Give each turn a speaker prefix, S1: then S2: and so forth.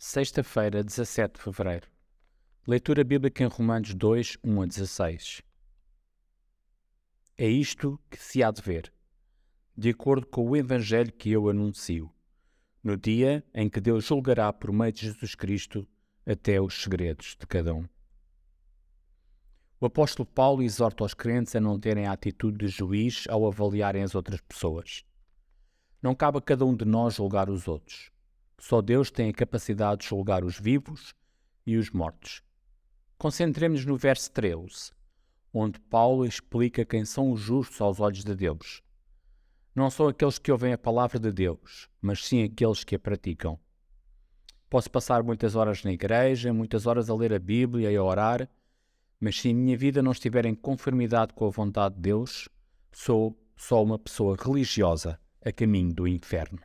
S1: Sexta-feira, 17 de fevereiro. Leitura bíblica em Romanos 2, 1 a 16. É isto que se há de ver, de acordo com o Evangelho que eu anuncio, no dia em que Deus julgará por meio de Jesus Cristo até os segredos de cada um. O apóstolo Paulo exorta os crentes a não terem a atitude de juiz ao avaliarem as outras pessoas. Não cabe a cada um de nós julgar os outros. Só Deus tem a capacidade de julgar os vivos e os mortos. Concentremos-nos no verso 13, onde Paulo explica quem são os justos aos olhos de Deus. Não são aqueles que ouvem a palavra de Deus, mas sim aqueles que a praticam. Posso passar muitas horas na igreja, muitas horas a ler a Bíblia e a orar, mas se a minha vida não estiver em conformidade com a vontade de Deus, sou só uma pessoa religiosa a caminho do inferno.